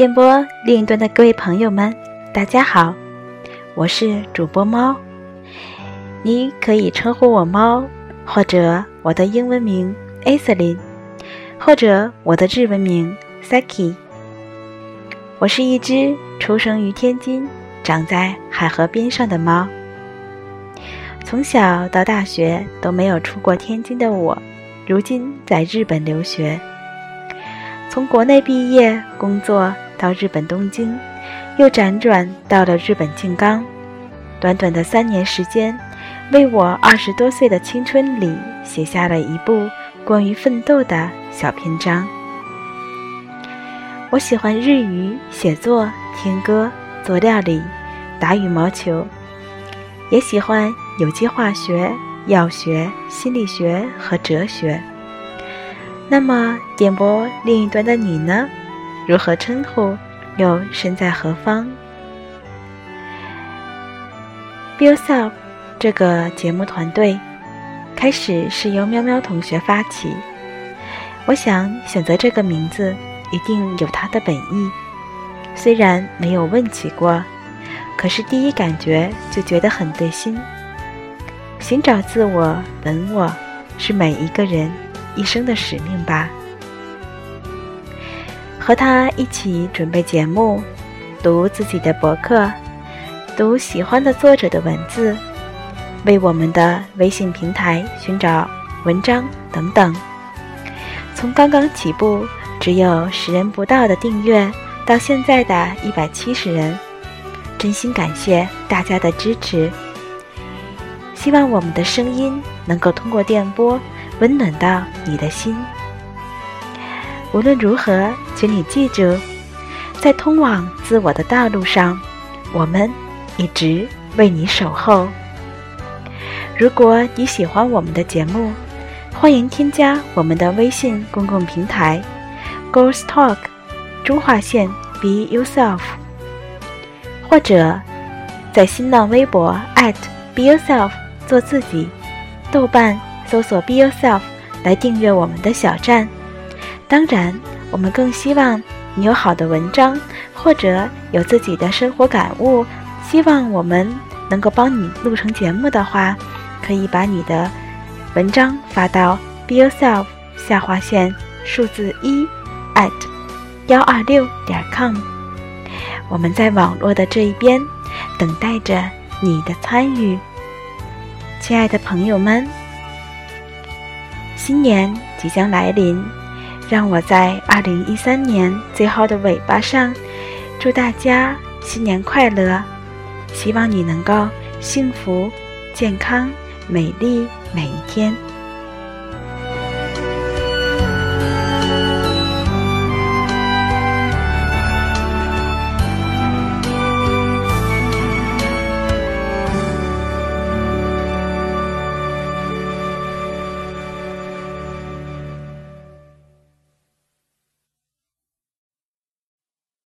电波另一端的各位朋友们，大家好，我是主播猫，你可以称呼我猫，或者我的英文名 Aselin，或者我的日文名 Saki。我是一只出生于天津、长在海河边上的猫。从小到大学都没有出过天津的我，如今在日本留学。从国内毕业工作。到日本东京，又辗转到了日本静冈，短短的三年时间，为我二十多岁的青春里写下了一部关于奋斗的小篇章。我喜欢日语写作、听歌、做料理、打羽毛球，也喜欢有机化学、药学、心理学和哲学。那么，电波另一端的你呢？如何称呼？又身在何方？Be yourself 这个节目团队开始是由喵喵同学发起。我想选择这个名字一定有它的本意，虽然没有问起过，可是第一感觉就觉得很对心。寻找自我、本我，是每一个人一生的使命吧。和他一起准备节目，读自己的博客，读喜欢的作者的文字，为我们的微信平台寻找文章等等。从刚刚起步只有十人不到的订阅，到现在的一百七十人，真心感谢大家的支持。希望我们的声音能够通过电波温暖到你的心。无论如何，请你记住，在通往自我的道路上，我们一直为你守候。如果你喜欢我们的节目，欢迎添加我们的微信公共平台 “Girls Talk”（ 中划线 Be Yourself），或者在新浪微博 @BeYourself 做自己，豆瓣搜索 “Be Yourself” 来订阅我们的小站。当然，我们更希望你有好的文章，或者有自己的生活感悟，希望我们能够帮你录成节目的话，可以把你的文章发到 be yourself 下划线数字一 at 幺二六点 com。我们在网络的这一边等待着你的参与，亲爱的朋友们，新年即将来临。让我在二零一三年最后的尾巴上，祝大家新年快乐！希望你能够幸福、健康、美丽每一天。